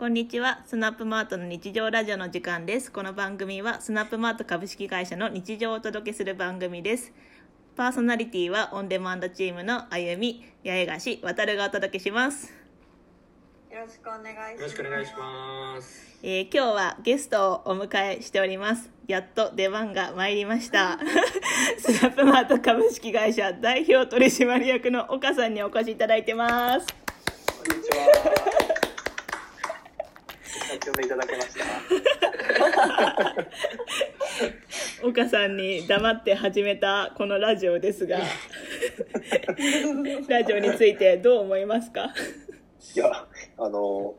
こんにちは。スナップマートの日常ラジオの時間です。この番組はスナップマート株式会社の日常をお届けする番組です。パーソナリティはオンデマンドチームのあゆみ、八重樫、渡るがお届けします。よろしくお願いします。よろしくお願いします。えー今日はゲストをお迎えしております。やっと出番が参りました。スナップマート株式会社代表取締役の岡さんにお越しいただいてます。こんにちは。先ほどいただけました。岡さんに黙って始めたこのラジオですが ラジオについてどう思いますか？いや、あの、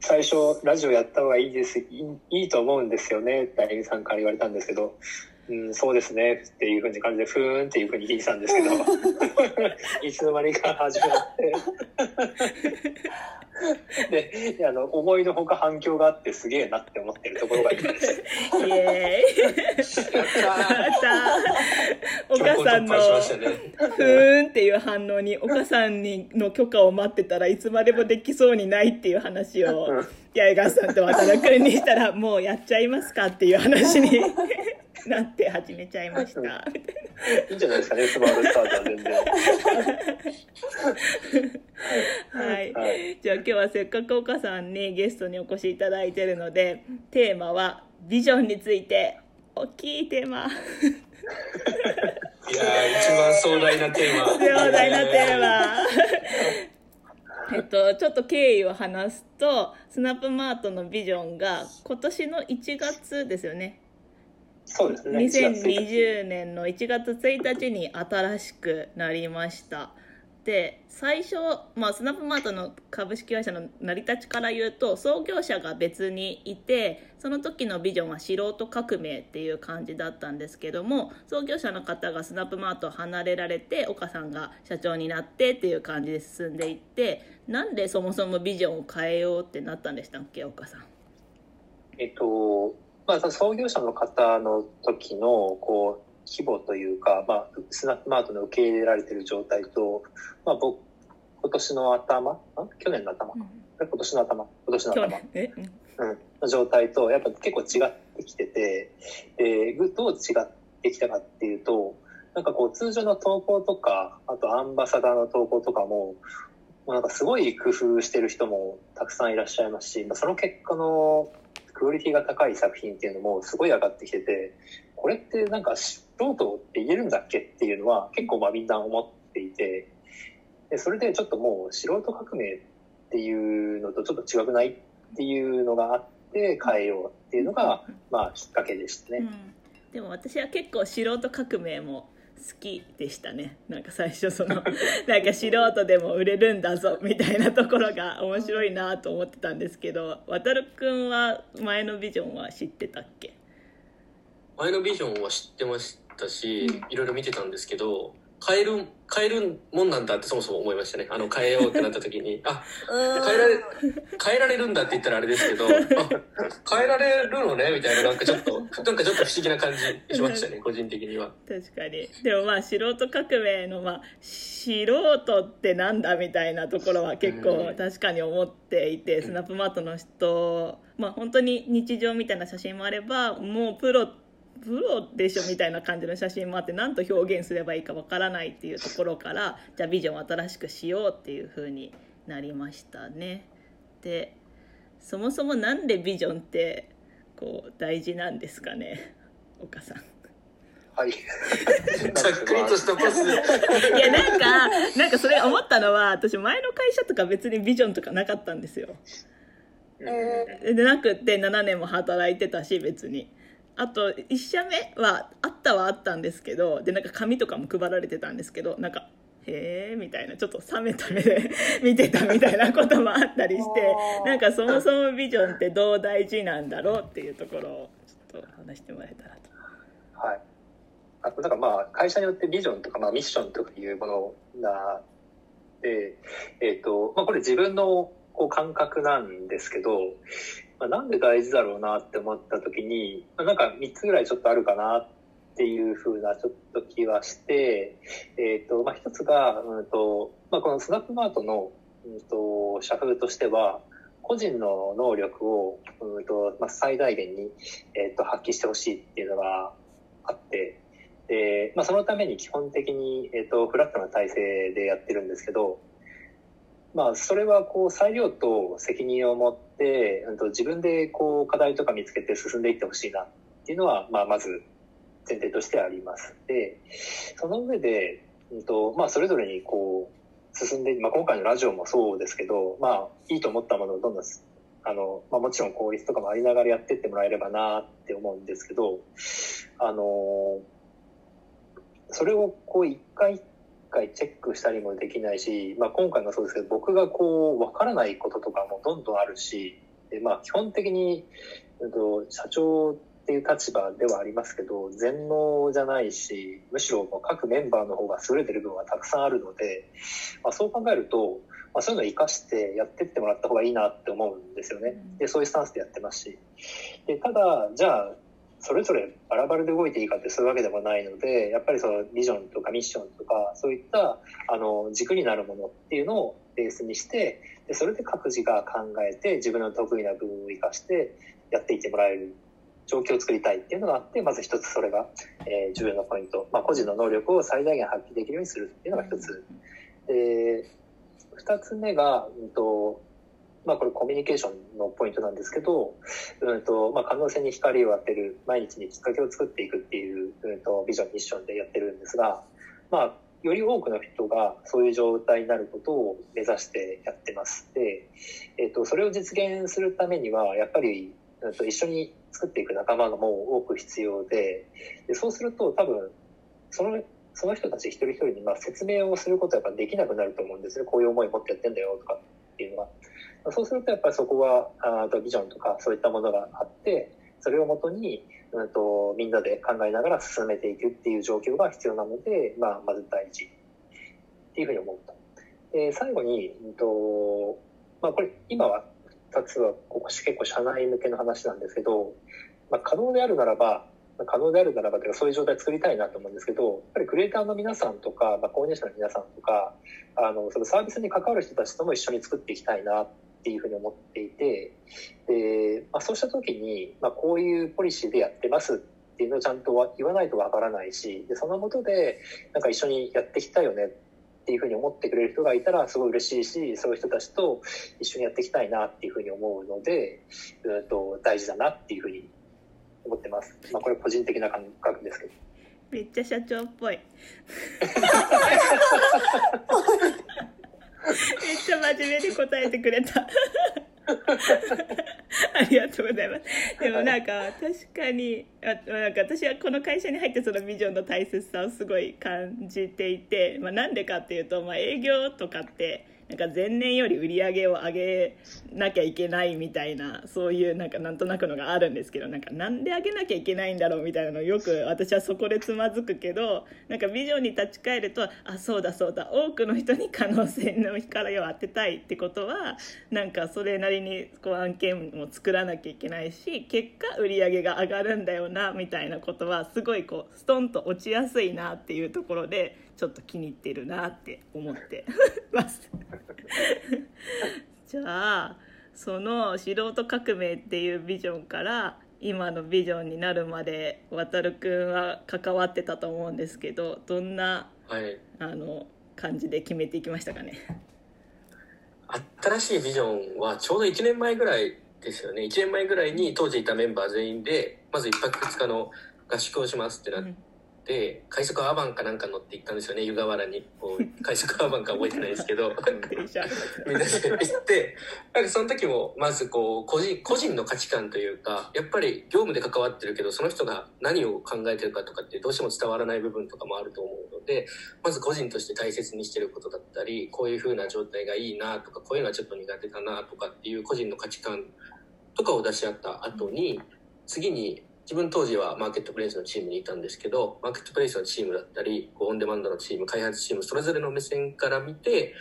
最初、ラジオやった方がいいです、いいいいと思うんですよね、ってあゆみさんから言われたんですけど、うん、そうですね、っていうふうに感じで、ふーんっていうふうに聞いてたんですけど、いつの間にか始まって、で、であの、思いのほか反響があってすげえなって思ってるところが今です。イエーイまた岡さんの。ふーんっていう反応に岡さんにの許可を待ってたらいつまでもできそうにないっていう話をうん八重川さんと渡辺君にしたらもうやっちゃいますかっていう話になって始めちゃいました。みたいないいんじゃないですか。ね、スマートスタートは全然。はい、はい。じゃあ今日はせっかく岡さんにゲストにお越しいただいてるのでテーマはビジョンについて大きいテーマ。いやー、一番壮大なテーマ。壮大なテーマ。えっとちょっと経緯を話すとスナップマートのビジョンが今年の1月ですよねそうですね。1月1日2020年の1月1日に新しくなりましたで最初、まあ、スナップマートの株式会社の成り立ちから言うと創業者が別にいてその時のビジョンは素人革命っていう感じだったんですけども創業者の方がスナップマートを離れられて岡さんが社長になってっていう感じで進んでいってなんでそもそもビジョンを変えようってなったんでしたっけ岡さん？えっと、まあ、創業者の方の時の、こう、規模というか、まあ、スナップマートの受け入れられている状態と、まあ、僕、今年の頭あ去年の頭今年の頭？今年の去頭年。え？うん。うん、の状態と、やっぱ結構違ってきてて、で、ぐどう違ってきたかっていうと、なんかこう通常の投稿とか、あとアンバサダーの投稿とかも、もうなんかすごい工夫してる人もたくさんいらっしゃいますし、まあその結果のクオリティが高い作品っていうのもすごい上がってきてて、これってなんか素人って言えるんだっけっていうのは結構まあみんな思っていて、でそれでちょっともう素人革命っていうのとちょっと違くないっていうのがあって変えようっていうのが、まあきっかけでしたね。うん、でも私は結構素人革命も好きでしたね。なんか最初その なんか素人でも売れるんだぞみたいなところが面白いなと思ってたんですけど渡るくんは前のビジョンは知ってたっけ？前のビジョンは知ってましたし、いろいろ見てたんですけど、変える、変えるもんなんだってそもそも思いましたね。あの、変えようってなった時に、あ、変えられ、変えられるんだって言ったらあれですけど、あ、変えられるのね？みたいな、なんかちょっと、なんかちょっと不思議な感じしましたね、個人的には。確かに。でもまあ素人革命のまあ素人ってなんだみたいなところは結構うん確かに思っていて、スナップマートの人まあ本当に日常みたいな写真もあればもうプロプロでしょみたいな感じの写真もあって何と表現すればいいかわからないっていうところからじゃあビジョンを新しくしようっていう風になりましたね。でそもそもなんでビジョンってこう大事なんですかね？岡さん。はい。ざっくりとしたパス。いやなんかなんかそれ思ったのは私前の会社とか別にビジョンとかなかったんですよえでなくって7年も働いてたし別にあと1社目はあったはあったんですけどでなんか紙とかも配られてたんですけどなんかへえみたいなちょっと冷めた目で 見てたみたいなこともあったりしてなんかそもそもビジョンってどう大事なんだろうっていうところをちょっと話してもらえたらと。はい。あと、なんかまあ、会社によってビジョンとか、まあ、ミッションとかいうものが、で、えっ、と、まあ、これ自分のこう感覚なんですけど、まあ、なんで大事だろうなって思った時に、まあ、なんか3つぐらいちょっとあるかなっていうふうなちょっと気はして、えっ、と、まあ、一つが、うんと、まあ、このスナップマートの、うんと、社風としては、個人の能力を、うんとまあ、最大限に、えー、と発揮してほしいっていうのがあって、で、まあ、そのために基本的に、えー、とフラットな体制でやってるんですけど、まあ、それはこう裁量と責任を持って、うんと自分でこう課題とか見つけて進んでいってほしいなっていうのは、まあ、まず前提としてあります。で、その上で、うんとまあ、それぞれにこう進んで、まあ、今回のラジオもそうですけど、まあ、いいと思ったものをどんどんあの、まあ、もちろん効率とかもありながらやってってもらえればなって思うんですけど、あの、それをこう一回一回チェックしたりもできないし、まあ、今回もそうですけど、僕がこう、わからないこととかもどんどんあるし、でまあ、基本的に、うんと、社長っていう立場ではありますけど、全能じゃないし、むしろ各メンバーの方が優れてる部分がたくさんあるので、まあ、そう考えると、まあ、そういうのを活かしてやってってもらった方がいいなって思うんですよね。で、そういうスタンスでやってますし。で、ただ、じゃあ、それぞれバラバラで動いていいかってそういうわけでもないので、やっぱりそのビジョンとかミッションとか、そういったあの軸になるものっていうのをベースにして、でそれで各自が考えて自分の得意な部分を生かしてやっていってもらえる状況を作りたいっていうのがあって、まず一つそれが、えー重要なポイント。まあ、個人の能力を最大限発揮できるようにするっていうのが一つ。で、二つ目が、うんと、まあこれコミュニケーションのポイントなんですけど、うんと、まあ可能性に光を当てる、毎日にきっかけを作っていくっていう、うんと、ビジョン、ミッションでやってるんですが、まあ、より多くの人がそういう状態になることを目指してやってます。で、えっ、と、それを実現するためには、やっぱり、うんと、一緒に作っていく仲間がもう多く必要で、でそうすると多分、その、その人たち一人一人にまあ説明をすることはやっぱできなくなると思うんですね。こういう思い持ってやってんだよとかっていうのは。そうするとやっぱりそこは、あとビジョンとかそういったものがあって、それをもとに、うんと、みんなで考えながら進めていくっていう状況が必要なので、まあ、まず第一っていうふうに思うと。で、最後に、うんと、まあこれ今は2つはここ結構社内向けの話なんですけど、まあ可能であるならば、可能であるならばというかそういう状態作りたいなと思うんですけど、やっぱりクリエイターの皆さんとか、まあ、購入者の皆さんとか、あの、そのサービスに関わる人たちとも一緒に作っていきたいなていうふうに思っていて、で、まあ、そうした時に、まあ、こういうポリシーでやってますっていうのをちゃんとは言わないとわからないし、で、そのもとで、なんか一緒にやっていきたいよねっていうふうに思ってくれる人がいたらすごい嬉しいし、そういう人たちと一緒にやっていきたいなっていうふうに思うので、うんと、大事だなっていうふうに思ってます。まあ、これ個人的な感覚ですけど。めっちゃ社長っぽい めっちゃ真面目に答えてくれた。ありがとうございます。でもなんか確かにあなんか私はこの会社に入ってそのビジョンの大切さをすごい感じていて、まあ、なんでかっていうと、まあ、営業とかってなんか前年より売り上げを上げなきゃいけないみたいなそういうなんかなんとなくのがあるんですけどなんかなんで上げなきゃいけないんだろうみたいなのよく私はそこでつまずくけどなんかビジョンに立ち返るとあそうだそうだ多くの人に可能性の光を当てたいってことはなんかそれなりにこう案件も作らなきゃいけないし結果売り上げが上がるんだよなみたいなことはすごいこうストンと落ちやすいなっていうところでちょっと気に入ってるなって思ってます。じゃあその素人革命っていうビジョンから今のビジョンになるまで渡るくんは関わってたと思うんですけどどんなはい。あの感じで決めていきましたかね？新しいビジョンはちょうど1年前ぐらいですよね。1年前ぐらいに当時いたメンバー全員で、まず1泊2日の合宿をしますってなって、快速アバンかなんか乗って行ったんですよね、湯河原に。こう快速アバンか覚えてないですけど。みんなで行って、なんかその時も、まずこう、個人、個人の価値観というか、やっぱり業務で関わってるけど、その人が何を考えてるかとかってどうしても伝わらない部分とかもあると思うので、まず個人として大切にしてることだったり、こういう風な状態がいいなとか、こういうのはちょっと苦手かなとかっていう個人の価値観とかを出し合った後に、次に、自分当時はマーケットプレイスのチームにいたんですけど、マーケットプレイスのチームだったり、オンデマンドのチーム、開発チーム、それぞれの目線から見て、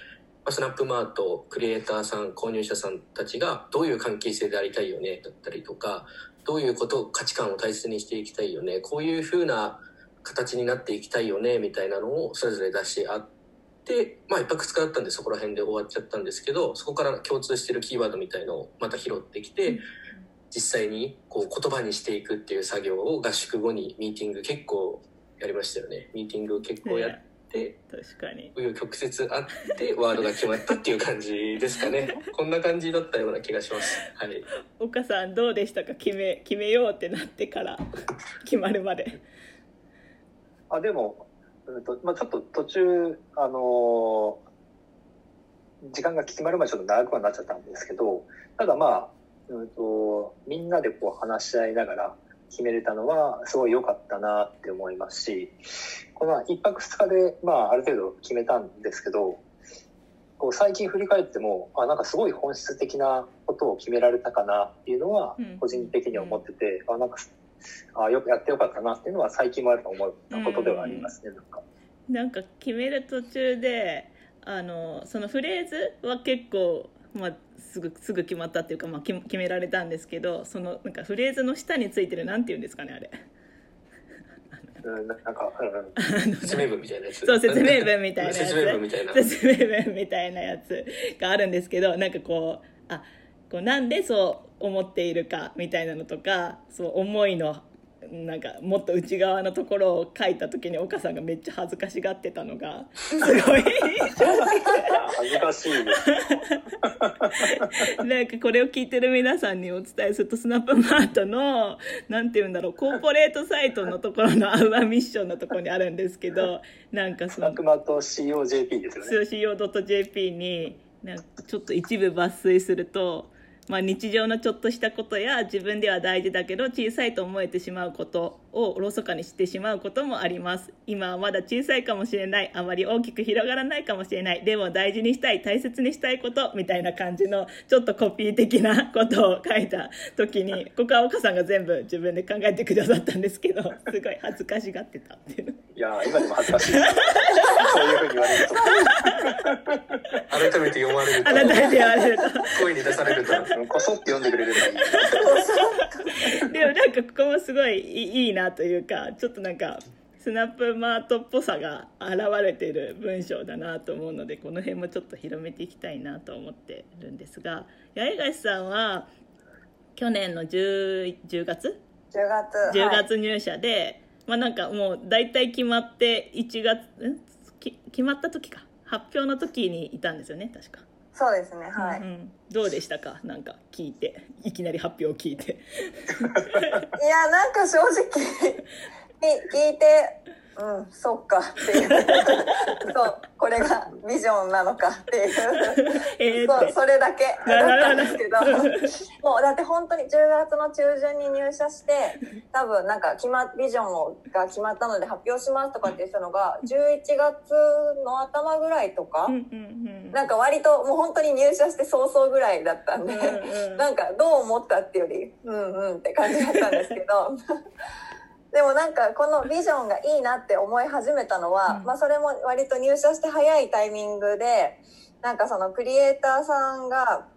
スナップマート、クリエイターさん、購入者さんたちがどういう関係性でありたいよね、だったりとか、どういうこと、価値観を大切にしていきたいよね、こういう風な形になっていきたいよね、みたいなのをそれぞれ出し合って、まあ、一泊二日だったんでそこら辺で終わっちゃったんですけどそこから共通してるキーワードみたいのをまた拾ってきて、実際にこう言葉にしていくっていう作業を合宿後にミーティング結構やりましたよね。ミーティング結構やって、確かに。紆余曲折あってワードが決まったっていう感じですかね。こんな感じだったような気がします。はい。岡さんどうでしたか？決め決めようってなってから決まるまで。あ、でも、うんと、まあちょっと途中、あのー時間が決まるまでちょっと長くはなっちゃったんですけど、ただまあ、うんと、みんなでこう話し合いながら決めれたのは、すごい良かったなって思いますし、この一泊二日で、まあある程度決めたんですけど、こう最近振り返っても、あ、なんかすごい本質的なことを決められたかなっていうのはうん、個人的には思ってて、あ、なんか、あよくやってよかったなっていうのは最近もあると思ったことではありますね、なんか。なんか決める途中であのそのフレーズは結構、まあ、すぐすぐ決まったっていうか、まあ、決決められたんですけどそのなんかフレーズの下についてるなんていうんですかねあれ。うん、なんか、うん、説明文みたいなやつ。そう説明文みたいなやつ。説明文みたいな。説明文みたいなやつがあるんですけどなんかこうあこうなんでそう思っているかみたいなのとかそう思いのなんかもっと内側のところを書いた時に岡さんがめっちゃ恥ずかしがってたのがすごい恥ずかしい。なんかこれを聞いてる皆さんにお伝えするとスナップマートのなんて言うんだろうコーポレートサイトのところのアウアミッションのところにあるんですけどなんかその悪魔と COJP ですよね。CO.jp になんかちょっと一部抜粋すると、まあ、日常のちょっとしたことや自分では大事だけど小さいと思えてしまうことをおろそかにしてしまうこともあります。今はまだ小さいかもしれない。あまり大きく広がらないかもしれない。でも大事にしたい大切にしたいことみたいな感じのちょっとコピー的なことを書いた時にここは岡さんが全部自分で考えてくださったんですけどすごい恥ずかしがってたっていう。いやー、今でも恥ずかしいです。そういうふうに言われると。改めて読まれると改めて言われると声に出されるとうんこそって読んでくれればいい。でもなんかここもすごいいいいいなというかちょっとなんかスナップマートっぽさが現れてる文章だなと思うのでこの辺もちょっと広めていきたいなと思ってるんですが八重樫さんは去年の 10, 10月？10月10はい月入社で、まあなんかもう大体決まって1月んき決まった時か。発表の時にいたんですよね確か、そうですねはい、うんうん。どうでしたか？なんか聞いて。いきなり発表を聞いて。いやなんか正直み 聞いてうんそっか。っていう。そうこれがビジョンなのかっていう。そうそれだけ。だったんですけど。もうだって本当に10月の中旬に入社して多分なんか決まビジョンをが決まったので発表しますとかって言ってたのが11月の頭ぐらいとかうんうんうん。なんか割ともう本当に入社して早々ぐらいだったんで、うんうん。なんかどう思ったっていうよりうんうんって感じだったんですけどでもなんかこのビジョンがいいなって思い始めたのは、うん。まあそれも割と入社して早いタイミングでなんかそのクリエイターさんが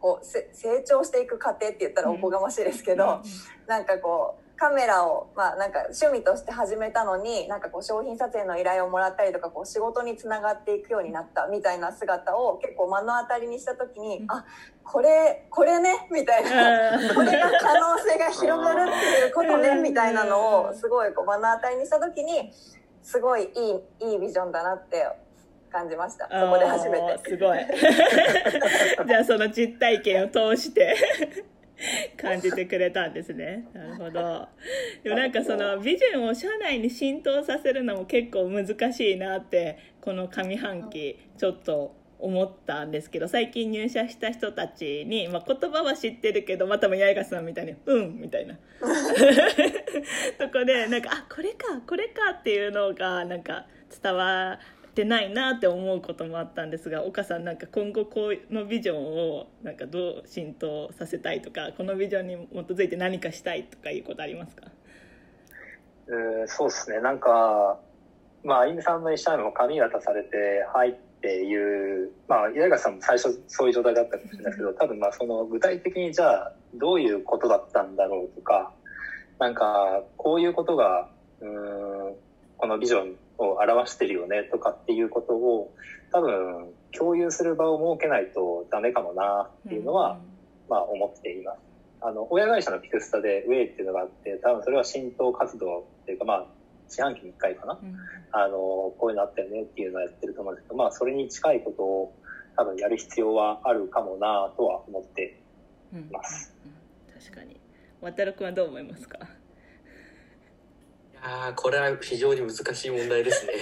こうせ成長していく過程って言ったらおこがましいですけど、なんかこうカメラをまあなんか趣味として始めたのになんかこう商品撮影の依頼をもらったりとかこう仕事につながっていくようになったみたいな姿を結構目の当たりにした時に、うん。あこれこれねみたいな。うん。これが可能性が広がるっていうことねうん。みたいなのをすごいこう目の当たりにした時にすごいいいいいビジョンだなって感じました。そこで初めて。すごい。じゃあその実体験を通して 感じてくれたんですね。なるほど。でもなんかそのビジョンを社内に浸透させるのも結構難しいなってこの上半期ちょっと思ったんですけど最近入社した人たちに、まあ、言葉は知ってるけどまたも八重樫さんみたいに「うん」みたいな。とこでなんかあこれかこれかっていうのがなんか伝わってないなって思うこともあったんですが岡さんなんか今後このビジョンをなんかどう浸透させたいとかこのビジョンに基づいて何かしたいとかいうことありますか？うんそうですね。なんか、まあ、あゆみさんの医者にも紙渡されて入っていう、まあ、八重樫さんも最初そういう状態だったかもしれないですけど、多分まあ、その具体的にじゃあ、どういうことだったんだろうとか、なんか、こういうことが、うん、このビジョンを表してるよねとかっていうことを多分共有する場を設けないとダメかもなっていうのは、まあ思っています。あの、親会社のピクスタでウェイっていうのがあって、多分それは浸透活動っていうか、まあ、四半期に1回かな。うんあの、こういうのあったよねっていうのをやってると思うんですけど、まあ、それに近いことを多分やる必要はあるかもなとは思ってうんいます。うん確かに渡るくんはどう思いますか？いやーこれは非常に難しい問題ですね。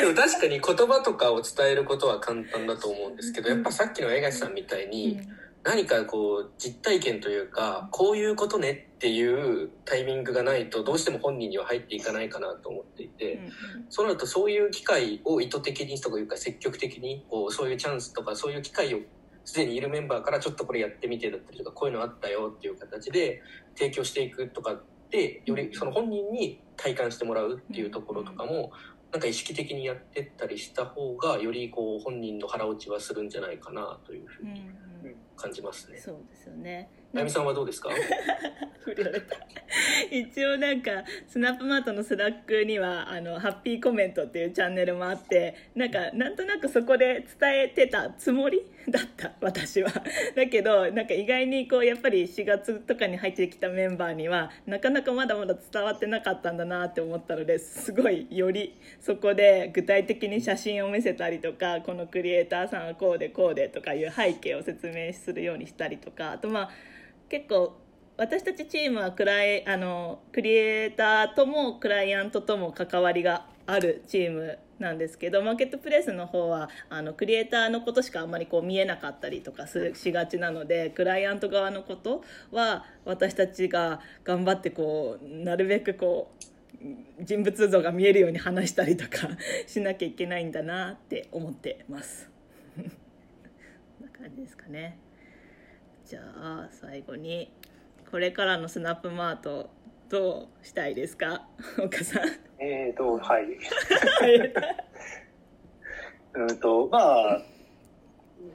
でも確かに言葉とかを伝えることは簡単だと思うんですけど、やっぱさっきの江頭さんみたいに、何かこう実体験というか、こういうことねっていうタイミングがないとどうしても本人には入っていかないかなと思っていて、うんそうなるとそういう機会を意図的にというか積極的にこうそういうチャンスとかそういう機会をすでにいるメンバーからちょっとこれやってみてだったりとかこういうのあったよっていう形で提供していくとかってよりその本人に体感してもらうっていうところとかもなんか意識的にやってったりした方がよりこう本人の腹落ちはするんじゃないかなというふううんにうん。感じますね。そうですよねあやみさんはどうですか？振られた。一応なんかスナップマートのスラックにはあのハッピーコメントっていうチャンネルもあってなんかなんとなくそこで伝えてたつもりだった私は。だけどなんか意外にこうやっぱり4月とかに入ってきたメンバーにはなかなかまだまだ伝わってなかったんだなって思ったのですごいよりそこで具体的に写真を見せたりとかこのクリエイターさんはこうでこうでとかいう背景を説明するようにしたりとかあとまあ結構私たちチームはクライあのクリエイターともクライアントとも関わりがあるチームなんですけどマーケットプレイスの方はあのクリエイターのことしかあんまりこう見えなかったりとかすしがちなのでクライアント側のことは私たちが頑張ってこうなるべくこう人物像が見えるように話したりとか しなきゃいけないんだなって思ってます。こんな感じですかね。じゃあ最後にこれからのスナップマートどうしたいですか？岡さんえーと、はい。う んと、まあ、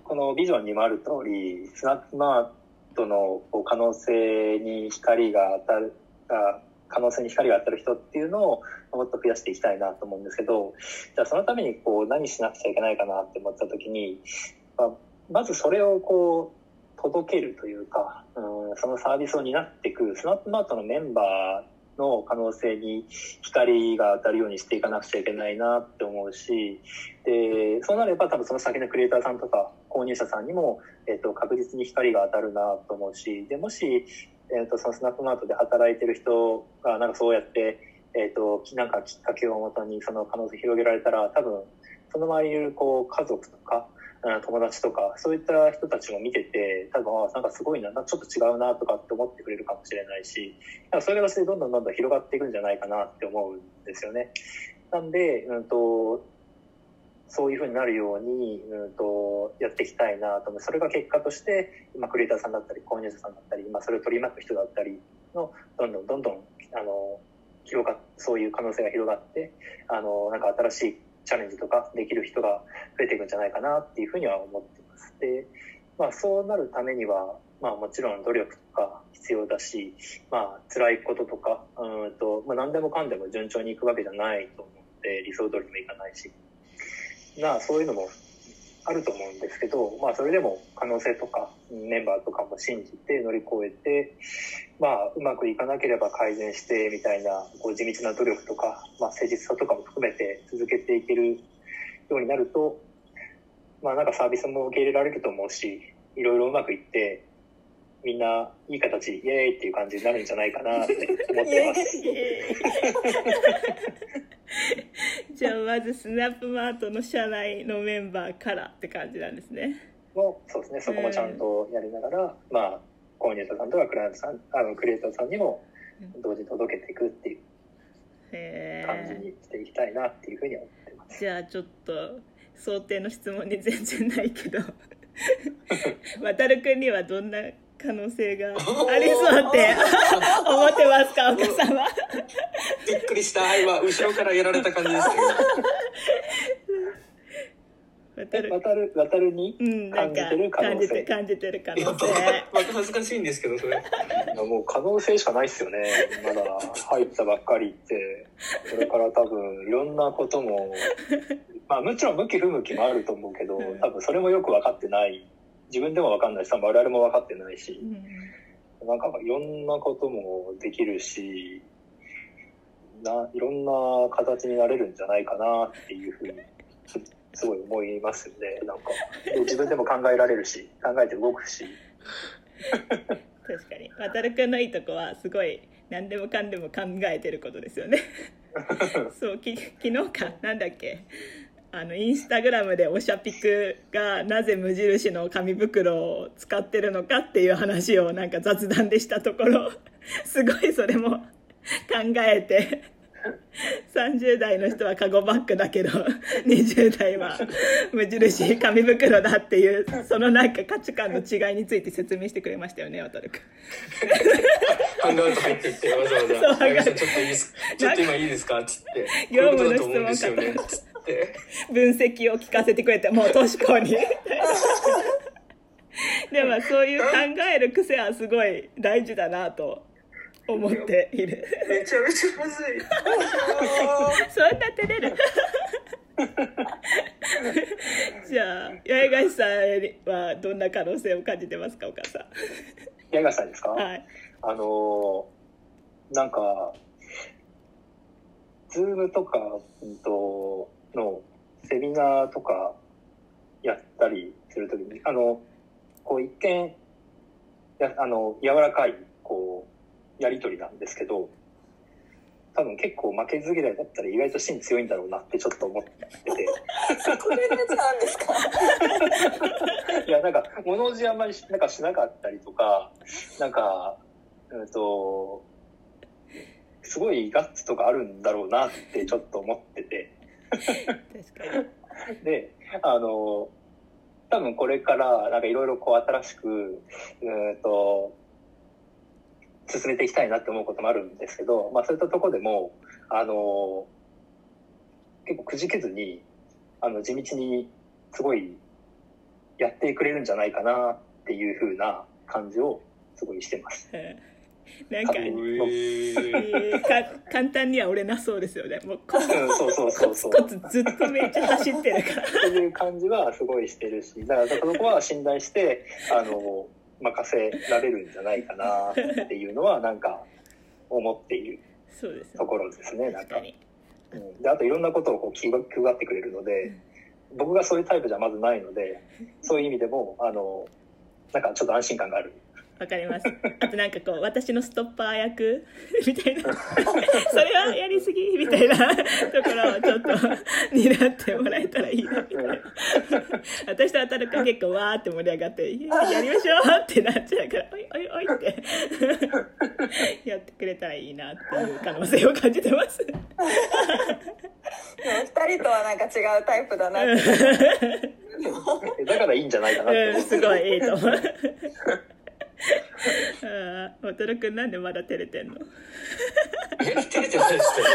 このビジョンにもある通り、スナップマートのこう可能性に光が当たる、あ可能性に光が当たる人っていうのをもっと増やしていきたいなと思うんですけど、じゃあそのためにこう何しなくちゃいけないかなって思った時に、まあ、まずそれをこう届けるというか、うん、そのサービスを担っていくスナップマートのメンバーの可能性に光が当たるようにしていかなくちゃいけないなって思うし、で、そうなれば多分その先のクリエイターさんとか購入者さんにも、えっと、確実に光が当たるなと思うし、で、もし、えっと、そのスナップマートで働いてる人が、なんかそうやって、えっと、なんかきっかけをもとにその可能性を広げられたら、多分、その周りにいる、こう、家族とか、友達とか、そういった人たちも見てて、多分、あなんかすごいな、ちょっと違うなとかって思ってくれるかもしれないし、なんかそういう形でどんどんどんどん広がっていくんじゃないかなって思うんですよね。なんで、うんと、そういうふうになるように、うんと、やっていきたいなと思う。それが結果として、まあ、クリエイターさんだったり、購入者さんだったり、まあ、それを取り巻く人だったりの、どんどんどんどん、あの、広がっ、そういう可能性が広がって、あの、なんか新しいチャレンジとかできる人が増えていくんじゃないかなっていうふうには思ってます。で、まあ、そうなるためには、まあ、もちろん努力とか必要だし、まあ、辛いこととか、うんと、まあ、何でもかんでも順調にいくわけじゃないと思って、理想通りにもいかないし、まあそういうのもあると思うんですけど、まあ、それでも可能性とかメンバーとかも信じて乗り越えて、まあ、うまくいかなければ改善してみたいなこう地道な努力とか、まあ、誠実さとかも含めて続けていけるようになると、まあ、なんかサービスも受け入れられると思うしいろいろうまくいってみんないい形イエーイっていう感じになるんじゃないかなって思ってます。じゃあまずスナップマートの社内のメンバーからって感じなんですね。もそうですねそこもちゃんとやりながら、まあ購入者さんとかクライアントさんあのクリエイターさんにも同時に届けていくっていうへ感じえ。にしていきたいなっていうふうに思ってます。じゃあちょっと想定の質問に全然ないけど渡るくんにはどんな可能性がありそうって。思ってますか岡さんは。びっくりした。今後ろからやられた感じですけど。渡渡る。渡る、渡るにうんなんか感じてる可能性。感じて感じてる可能性。また恥ずかしいんですけどそれ。もう可能性しかないっすよね。まだ入ったばっかりって、これから多分いろんなことも、まあもちろん向き不向きもあると思うけどうん、多分それもよく分かってない。自分でも分かんないし、我々も分かってないしう、んなんかいろんなこともできるし、ないろんな形になれるんじゃないかなっていうふうに、すごい思いますよね。なんか、で自分でも考えられるし、考えて動くし。確かに渡るくんのいいとこはすごい何でもかんでも考えてることですよね そうき昨日かなんだっけあのインスタグラムでおしゃピクがなぜ無印の紙袋を使ってるのかっていう話をなんか雑談でしたところ すごいそれも考えて30代の人はカゴバッグだけど 20代は無印紙袋だっていうそのなんか価値観の違いについて説明してくれましたよね渡るくん。ハンガーアウト入ってってわざわざ「あゆみさんちょっといいですかちょっと今いいですか?」っつって「業務のこういうこと思うんですよね」質問つって分析を聞かせてくれてもう年子に。でもそういう考える癖はすごい大事だなと思っている。めちゃめちゃむずい。そんな照れる？じゃあ八重樫さんはどんな可能性を感じてますかお母さ八重樫さんですか？んはい。あのーなんか、ズームとか、うんと、のセミナーとかやったりするときに、あの、こう一見、やあの、柔らかい、こう、やりとりなんですけど、多分結構負けず嫌いだったら意外と芯強いんだろうなってちょっと思ってて。これのやつなんですか？いや、なんか、物おじあんまりしなんかしなかったりとか、なんか、うんと、すごいガッツとかあるんだろうなってちょっと思ってて。で、あの、多分これから、なんかいろいろこう新しく、うんと、進めていきたいなって思うこともあるんですけど、まあそういったところでも、あの、結構くじけずに、あの、地道にすごいやってくれるんじゃないかなっていう風な感じをすごいしてます。うんなんかえーか簡単には折れなそうですよね。もうコツうんそうそうそコツう。そう。コツずっとめっちゃ走ってるから。っていう感じはすごいしてるし、だからそこは信頼して、あの、任せられるんじゃないかなっていうのは、なんか、思っている。ところですね、なんか。うん。で、あといろんなことをこう気が配ってくれるので、僕がそういうタイプじゃまずないので、そういう意味でも、あの、なんかちょっと安心感がある。わかります。あとなんかこう私のストッパー役？みたいな。それはやりすぎ？みたいな。ところをちょっと 担ってもらえたらいいなみたいな。私と当たるか結構わーって盛り上がっていややりましょうってなっちゃうからおいおいおいって。やってくれたらいいなっていう可能性を感じてます。でも二人とはなんか違うタイプだなって。だからいいんじゃないかなってうん、思すごいいいと思う。ああ、渡るくんなんでまだ照れてんの？え照れてないっすよ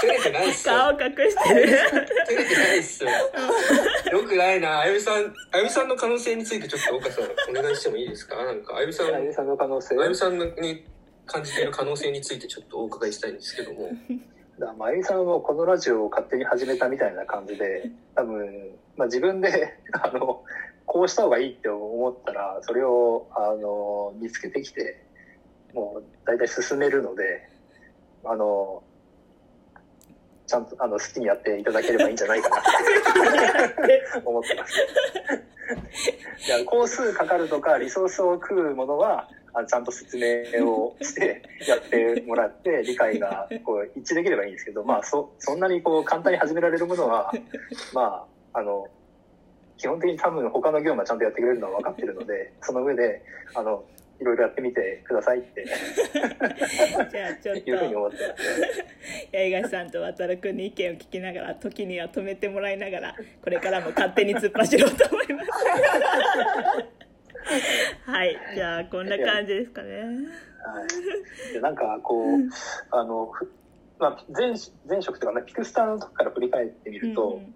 照れてないっすよ。顔隠してる。照れてないっすよ。よくないなあゆみさんあゆみさんの可能性についてちょっと岡さんお願いしてもいいですか？なんかあゆみさんあゆみさんの可能性？あゆみさんに感じている可能性についてちょっとお伺いしたいんですけども。だまあ、あゆみさんもこのラジオを勝手に始めたみたいな感じで、多分、まあ自分で、あの、こうした方がいいって思ったら、それを、あの、見つけてきて、もう大体進めるので、あの、ちゃんと、あの、好きにやっていただければいいんじゃないかなって 思ってます。いや、工数かかるとか、リソースを食うものは、あちゃんと説明をしてやってもらって、理解がこう一致できればいいんですけど、まあ、そ、そんなにこう簡単に始められるものは、まあ、あの、基本的に多分他の業務はちゃんとやってくれるのは分かってるので、その上で、あの、いろいろやってみてくださいって。じゃあちょっいうふうにと思ってます。八重樫さんと渡るくんに意見を聞きながら時には止めてもらいながらこれからも勝手に突っ走ろうと思います。はい。じゃあこんな感じですかね。はい。で、なんかこう、あの、ふまあ、前前職とか、ピクスターの時から振り返ってみると、うん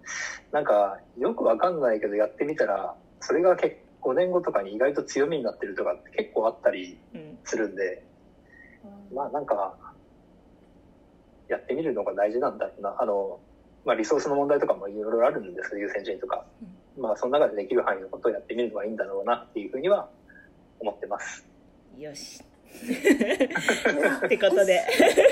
なんか、よくわかんないけど、やってみたら、それが結5年後とかに意外と強みになってるとかって結構あったりうんするんで、まあなんか、やってみるのが大事なんだな。あの、まあリソースの問題とかもいろいろあるんですけど、優先順位とか。まあその中でできる範囲のことをやってみるのがいいんだろうなっていうふうには思ってます。よし ってことでうん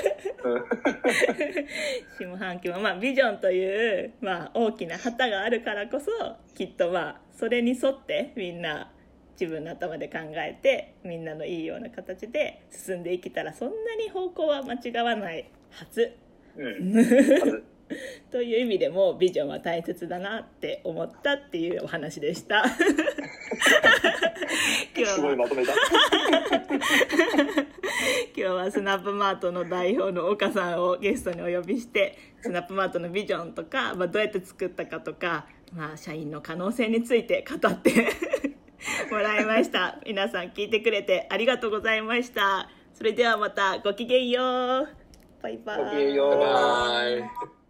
下半期もまあビジョンという、まあ、大きな旗があるからこそきっとまあそれに沿ってみんな自分の頭で考えてみんなのいいような形で進んでいけたらそんなに方向は間違わないはず。うん。という意味でもビジョンは大切だなって思ったっていうお話でした。今日すごいはまとめた。今日はスナップマートの代表の岡さんをゲストにお呼びしてスナップマートのビジョンとか、まあ、どうやって作ったかとか、まあ、社員の可能性について語ってもらいました。皆さん聞いてくれてありがとうございました。それではまたごきげんよう。バイバイ。ごきげんよう。バイバイ